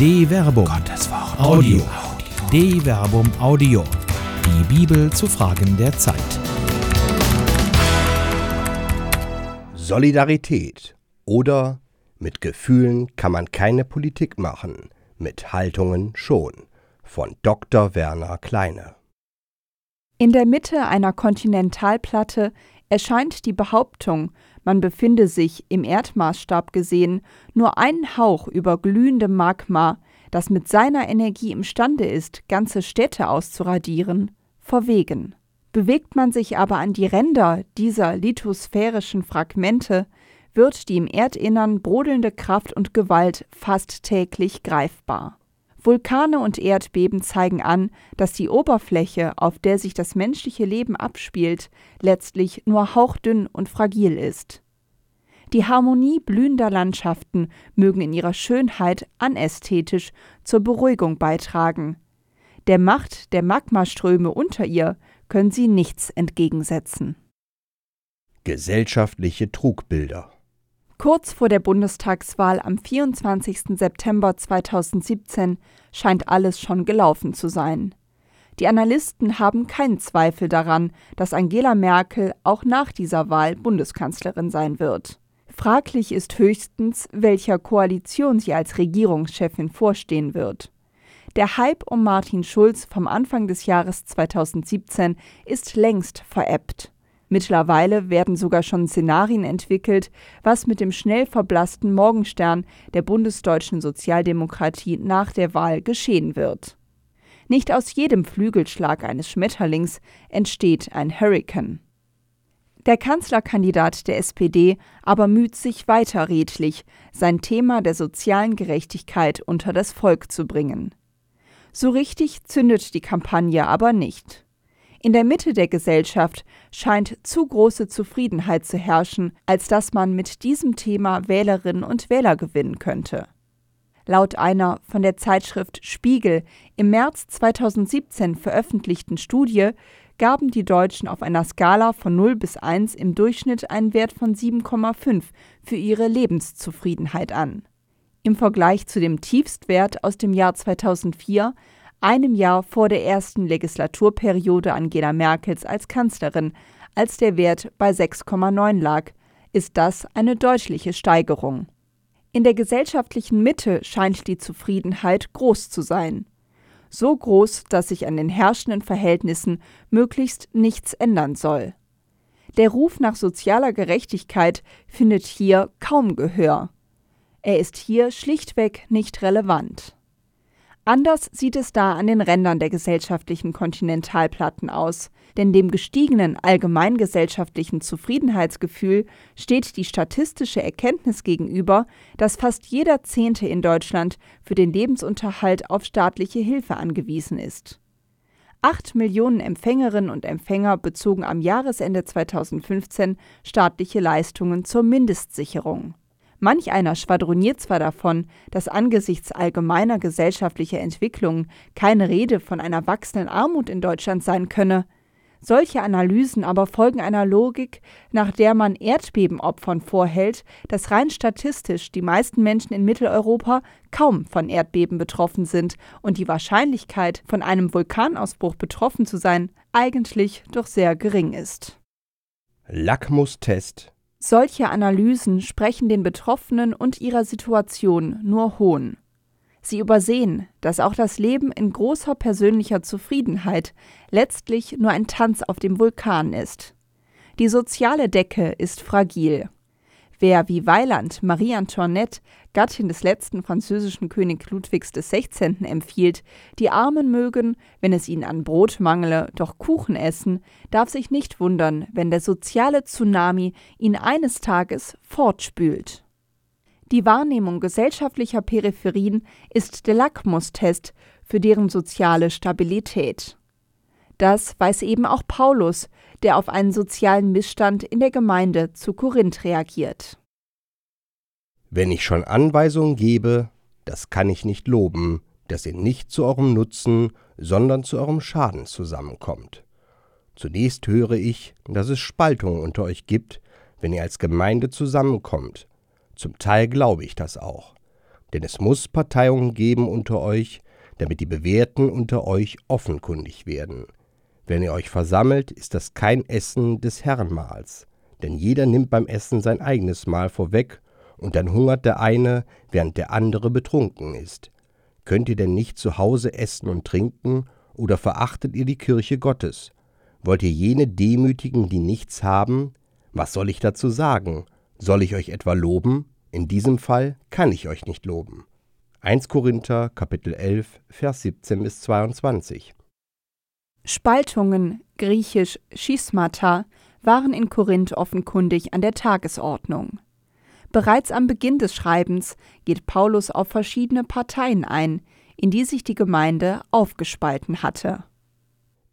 De Verbum. Gottes Wort. Audio. De Verbum Audio. Die Bibel zu Fragen der Zeit. Solidarität oder mit Gefühlen kann man keine Politik machen, mit Haltungen schon. Von Dr. Werner Kleine. In der Mitte einer Kontinentalplatte erscheint die Behauptung, man befinde sich, im Erdmaßstab gesehen, nur einen Hauch über glühendem Magma, das mit seiner Energie imstande ist, ganze Städte auszuradieren, verwegen. Bewegt man sich aber an die Ränder dieser lithosphärischen Fragmente, wird die im Erdinnern brodelnde Kraft und Gewalt fast täglich greifbar. Vulkane und Erdbeben zeigen an, dass die Oberfläche, auf der sich das menschliche Leben abspielt, letztlich nur hauchdünn und fragil ist. Die Harmonie blühender Landschaften mögen in ihrer Schönheit anästhetisch zur Beruhigung beitragen. Der Macht der Magmaströme unter ihr können sie nichts entgegensetzen. Gesellschaftliche Trugbilder Kurz vor der Bundestagswahl am 24. September 2017 scheint alles schon gelaufen zu sein. Die Analysten haben keinen Zweifel daran, dass Angela Merkel auch nach dieser Wahl Bundeskanzlerin sein wird. Fraglich ist höchstens, welcher Koalition sie als Regierungschefin vorstehen wird. Der Hype um Martin Schulz vom Anfang des Jahres 2017 ist längst verebbt. Mittlerweile werden sogar schon Szenarien entwickelt, was mit dem schnell verblassten Morgenstern der bundesdeutschen Sozialdemokratie nach der Wahl geschehen wird. Nicht aus jedem Flügelschlag eines Schmetterlings entsteht ein Hurrikan. Der Kanzlerkandidat der SPD aber müht sich weiter redlich, sein Thema der sozialen Gerechtigkeit unter das Volk zu bringen. So richtig zündet die Kampagne aber nicht. In der Mitte der Gesellschaft scheint zu große Zufriedenheit zu herrschen, als dass man mit diesem Thema Wählerinnen und Wähler gewinnen könnte. Laut einer von der Zeitschrift Spiegel im März 2017 veröffentlichten Studie gaben die Deutschen auf einer Skala von 0 bis 1 im Durchschnitt einen Wert von 7,5 für ihre Lebenszufriedenheit an. Im Vergleich zu dem Tiefstwert aus dem Jahr 2004 einem Jahr vor der ersten Legislaturperiode Angela Merkels als Kanzlerin, als der Wert bei 6,9 lag, ist das eine deutliche Steigerung. In der gesellschaftlichen Mitte scheint die Zufriedenheit groß zu sein. So groß, dass sich an den herrschenden Verhältnissen möglichst nichts ändern soll. Der Ruf nach sozialer Gerechtigkeit findet hier kaum Gehör. Er ist hier schlichtweg nicht relevant. Anders sieht es da an den Rändern der gesellschaftlichen Kontinentalplatten aus, denn dem gestiegenen allgemeingesellschaftlichen Zufriedenheitsgefühl steht die statistische Erkenntnis gegenüber, dass fast jeder Zehnte in Deutschland für den Lebensunterhalt auf staatliche Hilfe angewiesen ist. Acht Millionen Empfängerinnen und Empfänger bezogen am Jahresende 2015 staatliche Leistungen zur Mindestsicherung. Manch einer schwadroniert zwar davon, dass angesichts allgemeiner gesellschaftlicher Entwicklungen keine Rede von einer wachsenden Armut in Deutschland sein könne. Solche Analysen aber folgen einer Logik, nach der man Erdbebenopfern vorhält, dass rein statistisch die meisten Menschen in Mitteleuropa kaum von Erdbeben betroffen sind und die Wahrscheinlichkeit, von einem Vulkanausbruch betroffen zu sein, eigentlich doch sehr gering ist. Lackmustest solche Analysen sprechen den Betroffenen und ihrer Situation nur Hohn. Sie übersehen, dass auch das Leben in großer persönlicher Zufriedenheit letztlich nur ein Tanz auf dem Vulkan ist. Die soziale Decke ist fragil. Wer wie Weiland Marie Antoinette, Gattin des letzten französischen König Ludwigs XVI., empfiehlt, die Armen mögen, wenn es ihnen an Brot mangle, doch Kuchen essen, darf sich nicht wundern, wenn der soziale Tsunami ihn eines Tages fortspült. Die Wahrnehmung gesellschaftlicher Peripherien ist der Lackmustest für deren soziale Stabilität. Das weiß eben auch Paulus, der auf einen sozialen Missstand in der Gemeinde zu Korinth reagiert. Wenn ich schon Anweisungen gebe, das kann ich nicht loben, dass ihr nicht zu eurem Nutzen, sondern zu eurem Schaden zusammenkommt. Zunächst höre ich, dass es Spaltungen unter euch gibt, wenn ihr als Gemeinde zusammenkommt. Zum Teil glaube ich das auch. Denn es muss Parteiungen geben unter euch, damit die Bewährten unter euch offenkundig werden. Wenn ihr euch versammelt, ist das kein Essen des Herrenmahls, denn jeder nimmt beim Essen sein eigenes Mahl vorweg, und dann hungert der eine, während der andere betrunken ist. Könnt ihr denn nicht zu Hause essen und trinken, oder verachtet ihr die Kirche Gottes? Wollt ihr jene demütigen, die nichts haben? Was soll ich dazu sagen? Soll ich euch etwa loben? In diesem Fall kann ich euch nicht loben. 1 Korinther Kapitel 11 Vers 17 bis 22 Spaltungen, griechisch Schismata, waren in Korinth offenkundig an der Tagesordnung. Bereits am Beginn des Schreibens geht Paulus auf verschiedene Parteien ein, in die sich die Gemeinde aufgespalten hatte.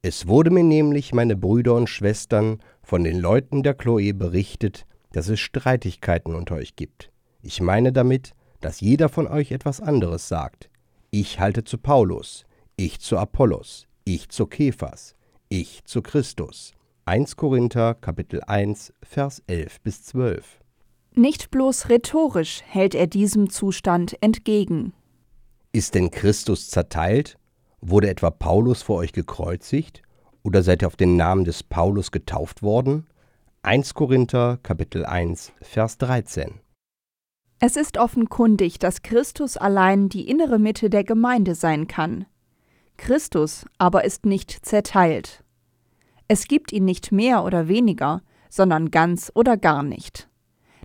Es wurde mir nämlich, meine Brüder und Schwestern, von den Leuten der Chloe berichtet, dass es Streitigkeiten unter euch gibt. Ich meine damit, dass jeder von euch etwas anderes sagt. Ich halte zu Paulus, ich zu Apollos, ich zu Kephas, ich zu Christus. 1 Korinther Kapitel 1 Vers 11 bis 12. Nicht bloß rhetorisch hält er diesem Zustand entgegen. Ist denn Christus zerteilt? Wurde etwa Paulus vor euch gekreuzigt? Oder seid ihr auf den Namen des Paulus getauft worden? 1 Korinther Kapitel 1 Vers 13. Es ist offenkundig, dass Christus allein die innere Mitte der Gemeinde sein kann. Christus aber ist nicht zerteilt. Es gibt ihn nicht mehr oder weniger, sondern ganz oder gar nicht.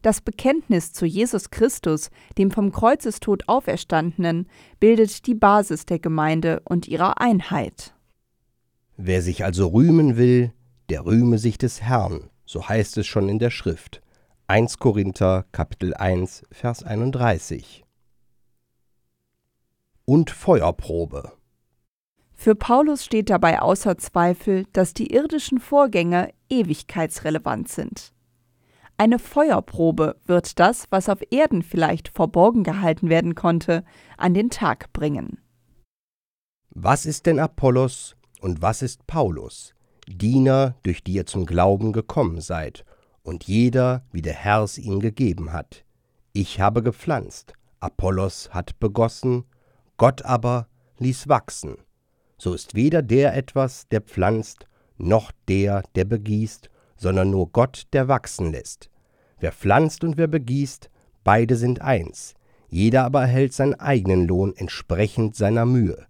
Das Bekenntnis zu Jesus Christus, dem vom Kreuzestod auferstandenen, bildet die Basis der Gemeinde und ihrer Einheit. Wer sich also rühmen will, der rühme sich des Herrn, so heißt es schon in der Schrift. 1 Korinther Kapitel 1 Vers 31. Und Feuerprobe. Für Paulus steht dabei außer Zweifel, dass die irdischen Vorgänge ewigkeitsrelevant sind. Eine Feuerprobe wird das, was auf Erden vielleicht verborgen gehalten werden konnte, an den Tag bringen. Was ist denn Apollos und was ist Paulus? Diener, durch die ihr zum Glauben gekommen seid, und jeder, wie der Herr es ihm gegeben hat. Ich habe gepflanzt, Apollos hat begossen, Gott aber ließ wachsen. So ist weder der etwas, der pflanzt, noch der, der begießt, sondern nur Gott, der wachsen lässt. Wer pflanzt und wer begießt, beide sind eins, jeder aber erhält seinen eigenen Lohn entsprechend seiner Mühe.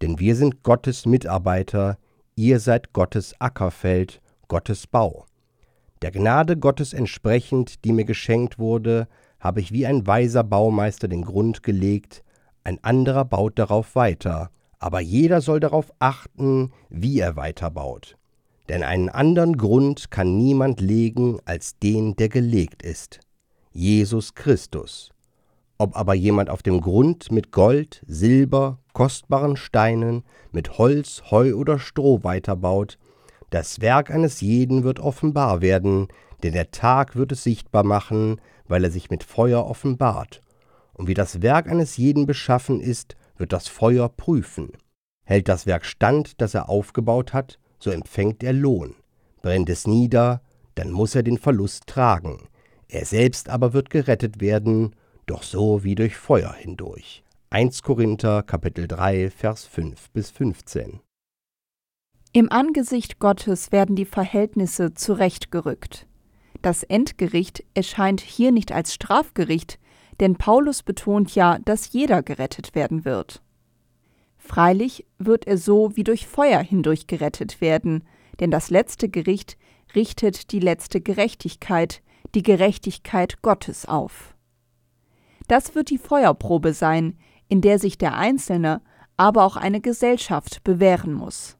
Denn wir sind Gottes Mitarbeiter, ihr seid Gottes Ackerfeld, Gottes Bau. Der Gnade Gottes entsprechend, die mir geschenkt wurde, habe ich wie ein weiser Baumeister den Grund gelegt, ein anderer baut darauf weiter, aber jeder soll darauf achten, wie er weiterbaut. Denn einen anderen Grund kann niemand legen als den, der gelegt ist, Jesus Christus. Ob aber jemand auf dem Grund mit Gold, Silber, kostbaren Steinen, mit Holz, Heu oder Stroh weiterbaut, das Werk eines jeden wird offenbar werden, denn der Tag wird es sichtbar machen, weil er sich mit Feuer offenbart. Und wie das Werk eines jeden beschaffen ist, wird das Feuer prüfen. Hält das Werk stand, das er aufgebaut hat, so empfängt er Lohn. Brennt es nieder, dann muss er den Verlust tragen. Er selbst aber wird gerettet werden, doch so wie durch Feuer hindurch. 1 Korinther Kapitel 3 Vers 5 bis 15 Im Angesicht Gottes werden die Verhältnisse zurechtgerückt. Das Endgericht erscheint hier nicht als Strafgericht, denn Paulus betont ja, dass jeder gerettet werden wird. Freilich wird er so wie durch Feuer hindurch gerettet werden, denn das letzte Gericht richtet die letzte Gerechtigkeit, die Gerechtigkeit Gottes auf. Das wird die Feuerprobe sein, in der sich der Einzelne, aber auch eine Gesellschaft bewähren muss.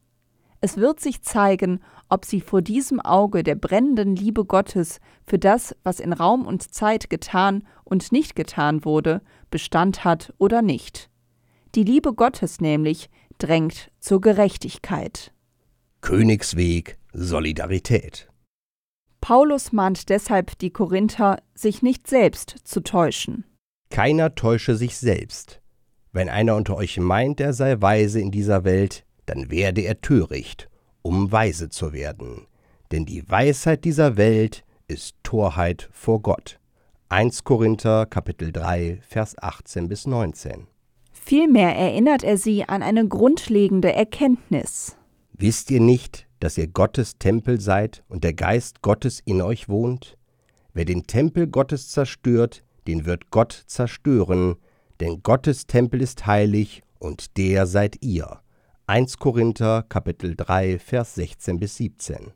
Es wird sich zeigen, ob sie vor diesem Auge der brennenden Liebe Gottes für das, was in Raum und Zeit getan und nicht getan wurde, Bestand hat oder nicht. Die Liebe Gottes nämlich drängt zur Gerechtigkeit. Königsweg Solidarität. Paulus mahnt deshalb die Korinther, sich nicht selbst zu täuschen. Keiner täusche sich selbst. Wenn einer unter euch meint, er sei weise in dieser Welt, dann werde er töricht, um weise zu werden. Denn die Weisheit dieser Welt ist Torheit vor Gott. 1 Korinther Kapitel 3 Vers 18 bis 19. Vielmehr erinnert er sie an eine grundlegende Erkenntnis. Wisst ihr nicht, dass ihr Gottes Tempel seid und der Geist Gottes in euch wohnt? Wer den Tempel Gottes zerstört, den wird Gott zerstören, denn Gottes Tempel ist heilig und der seid ihr. 1 Korinther Kapitel 3 Vers 16 bis 17.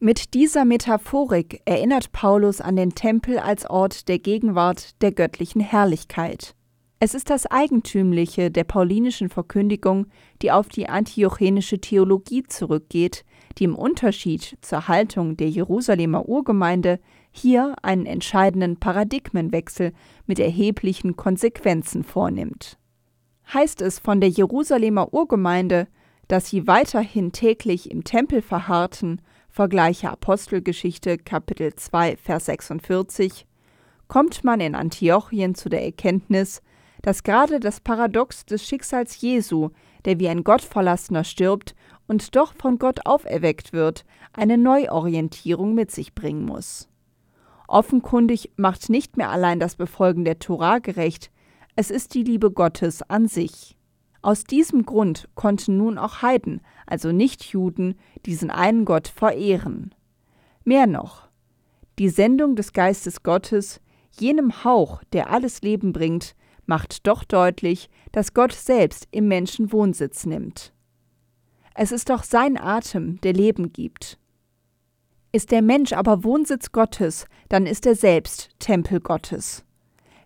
Mit dieser Metaphorik erinnert Paulus an den Tempel als Ort der Gegenwart der göttlichen Herrlichkeit. Es ist das Eigentümliche der paulinischen Verkündigung, die auf die antiochenische Theologie zurückgeht, die im Unterschied zur Haltung der Jerusalemer Urgemeinde hier einen entscheidenden Paradigmenwechsel mit erheblichen Konsequenzen vornimmt. Heißt es von der Jerusalemer Urgemeinde, dass sie weiterhin täglich im Tempel verharrten, vergleiche Apostelgeschichte Kapitel 2 Vers 46, kommt man in Antiochien zu der Erkenntnis, dass gerade das Paradox des Schicksals Jesu, der wie ein Gottverlassener stirbt und doch von Gott auferweckt wird, eine Neuorientierung mit sich bringen muss. Offenkundig macht nicht mehr allein das Befolgen der Tora gerecht, es ist die Liebe Gottes an sich. Aus diesem Grund konnten nun auch Heiden, also Nichtjuden, diesen einen Gott verehren. Mehr noch, die Sendung des Geistes Gottes, jenem Hauch, der alles Leben bringt, macht doch deutlich, dass Gott selbst im Menschen Wohnsitz nimmt. Es ist doch sein Atem, der Leben gibt. Ist der Mensch aber Wohnsitz Gottes, dann ist er selbst Tempel Gottes.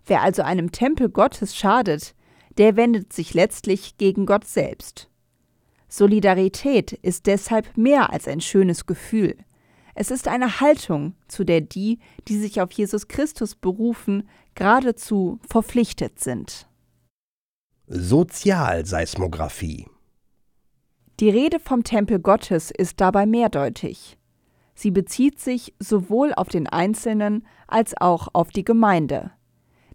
Wer also einem Tempel Gottes schadet, der wendet sich letztlich gegen Gott selbst. Solidarität ist deshalb mehr als ein schönes Gefühl. Es ist eine Haltung, zu der die, die sich auf Jesus Christus berufen, geradezu verpflichtet sind. Sozialseismographie Die Rede vom Tempel Gottes ist dabei mehrdeutig. Sie bezieht sich sowohl auf den Einzelnen als auch auf die Gemeinde.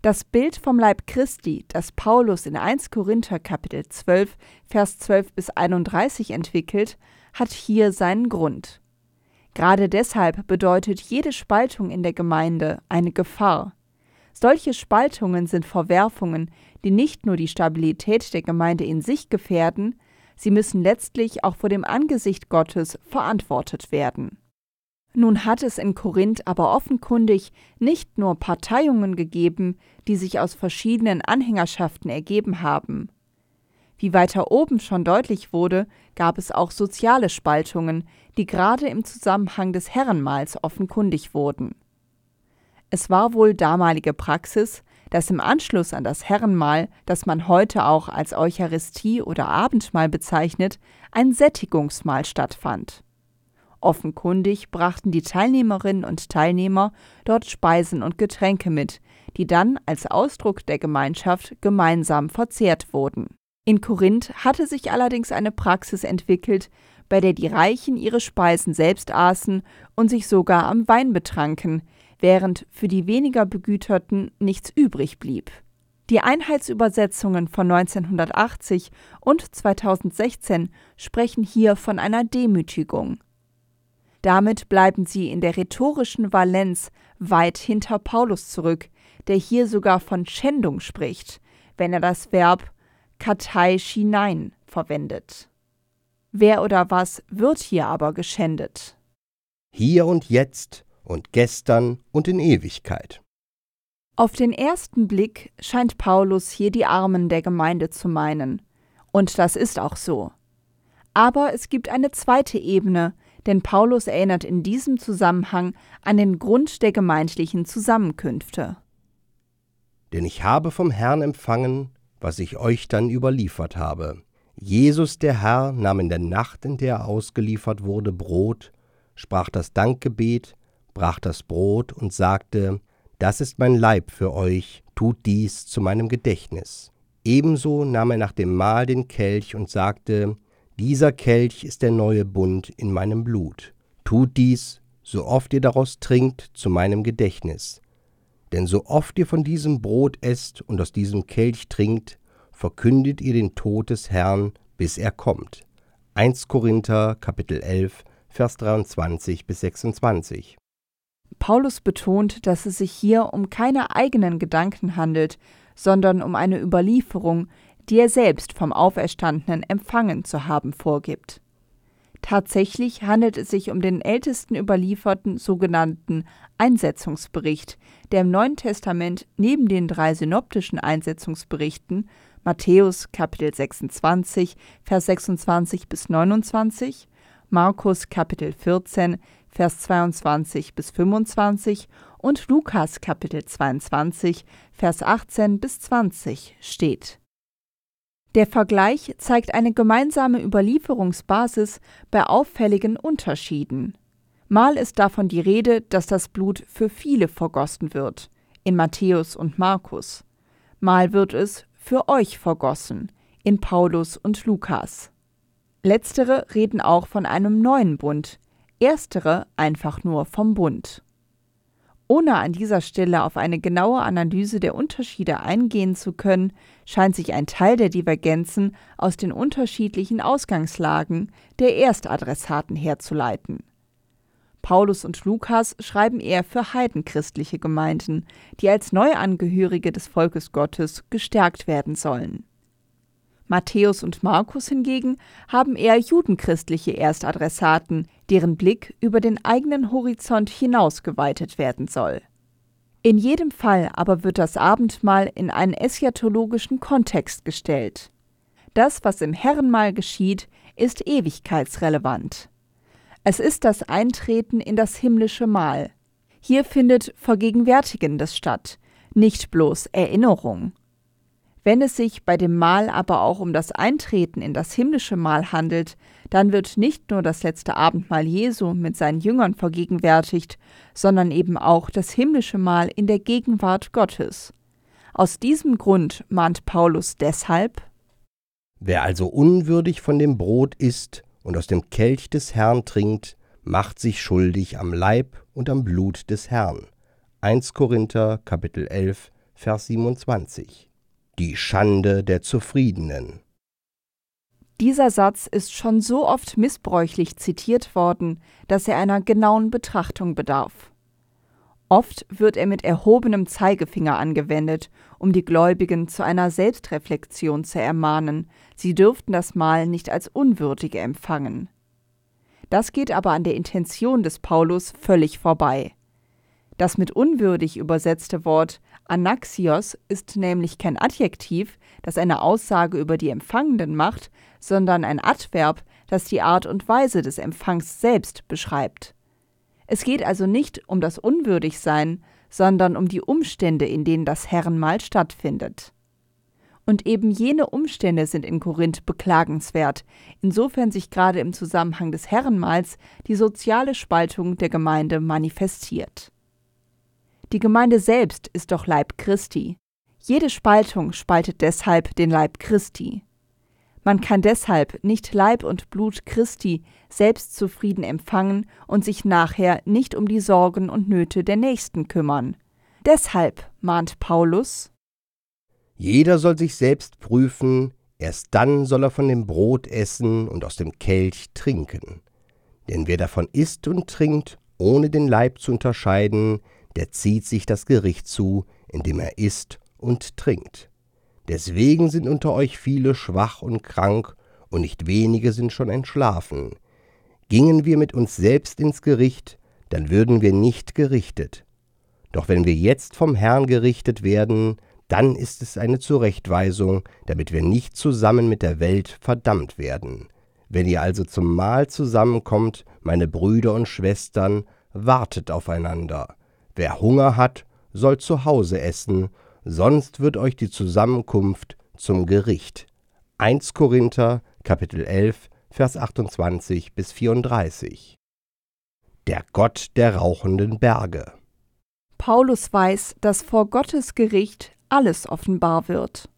Das Bild vom Leib Christi, das Paulus in 1 Korinther Kapitel 12, Vers 12 bis 31 entwickelt, hat hier seinen Grund. Gerade deshalb bedeutet jede Spaltung in der Gemeinde eine Gefahr. Solche Spaltungen sind Verwerfungen, die nicht nur die Stabilität der Gemeinde in sich gefährden, sie müssen letztlich auch vor dem Angesicht Gottes verantwortet werden. Nun hat es in Korinth aber offenkundig nicht nur Parteiungen gegeben, die sich aus verschiedenen Anhängerschaften ergeben haben. Wie weiter oben schon deutlich wurde, gab es auch soziale Spaltungen, die gerade im Zusammenhang des Herrenmahls offenkundig wurden. Es war wohl damalige Praxis, dass im Anschluss an das Herrenmahl, das man heute auch als Eucharistie oder Abendmahl bezeichnet, ein Sättigungsmahl stattfand. Offenkundig brachten die Teilnehmerinnen und Teilnehmer dort Speisen und Getränke mit, die dann als Ausdruck der Gemeinschaft gemeinsam verzehrt wurden. In Korinth hatte sich allerdings eine Praxis entwickelt, bei der die Reichen ihre Speisen selbst aßen und sich sogar am Wein betranken, während für die weniger Begüterten nichts übrig blieb. Die Einheitsübersetzungen von 1980 und 2016 sprechen hier von einer Demütigung. Damit bleiben sie in der rhetorischen Valenz weit hinter Paulus zurück, der hier sogar von Schändung spricht, wenn er das Verb katai shinein verwendet. Wer oder was wird hier aber geschändet? Hier und jetzt und gestern und in Ewigkeit. Auf den ersten Blick scheint Paulus hier die Armen der Gemeinde zu meinen. Und das ist auch so. Aber es gibt eine zweite Ebene, denn Paulus erinnert in diesem Zusammenhang an den Grund der gemeindlichen Zusammenkünfte. Denn ich habe vom Herrn empfangen, was ich euch dann überliefert habe. Jesus der Herr nahm in der Nacht, in der er ausgeliefert wurde, Brot, sprach das Dankgebet, brach das Brot und sagte, Das ist mein Leib für euch, tut dies zu meinem Gedächtnis. Ebenso nahm er nach dem Mahl den Kelch und sagte, dieser Kelch ist der neue Bund in meinem Blut. Tut dies, so oft ihr daraus trinkt, zu meinem Gedächtnis. Denn so oft ihr von diesem Brot esst und aus diesem Kelch trinkt, verkündet ihr den Tod des Herrn, bis er kommt. 1 Korinther Kapitel 11 Vers 23 bis 26. Paulus betont, dass es sich hier um keine eigenen Gedanken handelt, sondern um eine Überlieferung, die er selbst vom Auferstandenen empfangen zu haben vorgibt. Tatsächlich handelt es sich um den ältesten überlieferten sogenannten Einsetzungsbericht, der im Neuen Testament neben den drei synoptischen Einsetzungsberichten Matthäus Kapitel 26, Vers 26 bis 29, Markus Kapitel 14, Vers 22 bis 25 und Lukas Kapitel 22, Vers 18 bis 20 steht. Der Vergleich zeigt eine gemeinsame Überlieferungsbasis bei auffälligen Unterschieden. Mal ist davon die Rede, dass das Blut für viele vergossen wird, in Matthäus und Markus. Mal wird es für euch vergossen, in Paulus und Lukas. Letztere reden auch von einem neuen Bund, erstere einfach nur vom Bund. Ohne an dieser Stelle auf eine genaue Analyse der Unterschiede eingehen zu können, scheint sich ein Teil der Divergenzen aus den unterschiedlichen Ausgangslagen der Erstadressaten herzuleiten. Paulus und Lukas schreiben eher für heidenchristliche Gemeinden, die als Neuangehörige des Volkes Gottes gestärkt werden sollen. Matthäus und Markus hingegen haben eher judenchristliche Erstadressaten, deren Blick über den eigenen Horizont hinaus geweitet werden soll. In jedem Fall aber wird das Abendmahl in einen eschatologischen Kontext gestellt. Das, was im Herrenmahl geschieht, ist ewigkeitsrelevant. Es ist das Eintreten in das himmlische Mahl. Hier findet Vergegenwärtigendes statt, nicht bloß Erinnerung. Wenn es sich bei dem Mahl aber auch um das Eintreten in das himmlische Mahl handelt, dann wird nicht nur das letzte Abendmahl Jesu mit seinen Jüngern vergegenwärtigt, sondern eben auch das himmlische Mahl in der Gegenwart Gottes. Aus diesem Grund mahnt Paulus deshalb Wer also unwürdig von dem Brot isst und aus dem Kelch des Herrn trinkt, macht sich schuldig am Leib und am Blut des Herrn. 1 Korinther Kapitel 11 Vers 27 die Schande der Zufriedenen. Dieser Satz ist schon so oft missbräuchlich zitiert worden, dass er einer genauen Betrachtung bedarf. Oft wird er mit erhobenem Zeigefinger angewendet, um die Gläubigen zu einer Selbstreflexion zu ermahnen, sie dürften das Mahl nicht als Unwürdige empfangen. Das geht aber an der Intention des Paulus völlig vorbei. Das mit unwürdig übersetzte Wort Anaxios ist nämlich kein Adjektiv, das eine Aussage über die Empfangenden macht, sondern ein Adverb, das die Art und Weise des Empfangs selbst beschreibt. Es geht also nicht um das Unwürdigsein, sondern um die Umstände, in denen das Herrenmahl stattfindet. Und eben jene Umstände sind in Korinth beklagenswert, insofern sich gerade im Zusammenhang des Herrenmahls die soziale Spaltung der Gemeinde manifestiert. Die Gemeinde selbst ist doch Leib Christi. Jede Spaltung spaltet deshalb den Leib Christi. Man kann deshalb nicht Leib und Blut Christi selbst zufrieden empfangen und sich nachher nicht um die Sorgen und Nöte der Nächsten kümmern. Deshalb mahnt Paulus Jeder soll sich selbst prüfen, erst dann soll er von dem Brot essen und aus dem Kelch trinken. Denn wer davon isst und trinkt, ohne den Leib zu unterscheiden, der zieht sich das Gericht zu, indem er isst und trinkt. Deswegen sind unter euch viele schwach und krank, und nicht wenige sind schon entschlafen. Gingen wir mit uns selbst ins Gericht, dann würden wir nicht gerichtet. Doch wenn wir jetzt vom Herrn gerichtet werden, dann ist es eine Zurechtweisung, damit wir nicht zusammen mit der Welt verdammt werden. Wenn ihr also zum Mahl zusammenkommt, meine Brüder und Schwestern, wartet aufeinander. Wer Hunger hat, soll zu Hause essen, sonst wird euch die Zusammenkunft zum Gericht. 1 Korinther Kapitel 11 Vers 28 bis 34 Der Gott der rauchenden Berge Paulus weiß, dass vor Gottes Gericht alles offenbar wird.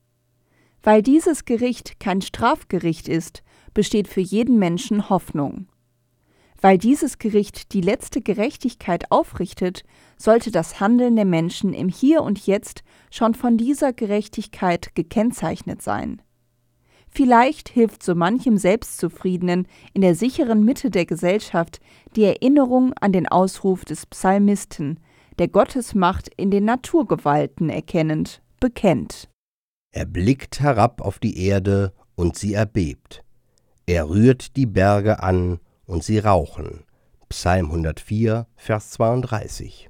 Weil dieses Gericht kein Strafgericht ist, besteht für jeden Menschen Hoffnung. Weil dieses Gericht die letzte Gerechtigkeit aufrichtet, sollte das Handeln der Menschen im Hier und Jetzt schon von dieser Gerechtigkeit gekennzeichnet sein. Vielleicht hilft so manchem Selbstzufriedenen in der sicheren Mitte der Gesellschaft die Erinnerung an den Ausruf des Psalmisten, der Gottes Macht in den Naturgewalten erkennend, bekennt. Er blickt herab auf die Erde und sie erbebt. Er rührt die Berge an und sie rauchen. Psalm 104, Vers 32.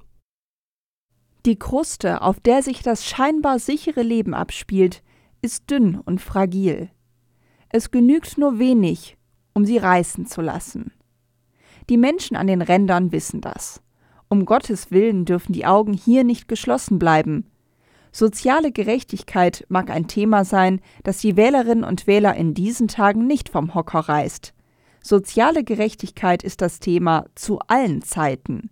Die Kruste, auf der sich das scheinbar sichere Leben abspielt, ist dünn und fragil. Es genügt nur wenig, um sie reißen zu lassen. Die Menschen an den Rändern wissen das. Um Gottes Willen dürfen die Augen hier nicht geschlossen bleiben. Soziale Gerechtigkeit mag ein Thema sein, das die Wählerinnen und Wähler in diesen Tagen nicht vom Hocker reißt. Soziale Gerechtigkeit ist das Thema zu allen Zeiten.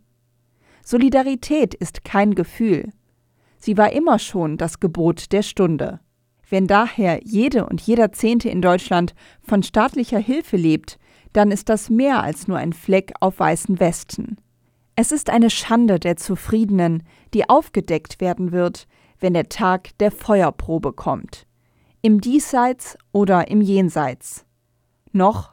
Solidarität ist kein Gefühl. Sie war immer schon das Gebot der Stunde. Wenn daher jede und jeder Zehnte in Deutschland von staatlicher Hilfe lebt, dann ist das mehr als nur ein Fleck auf weißen Westen. Es ist eine Schande der Zufriedenen, die aufgedeckt werden wird, wenn der Tag der Feuerprobe kommt. Im Diesseits oder im Jenseits. Noch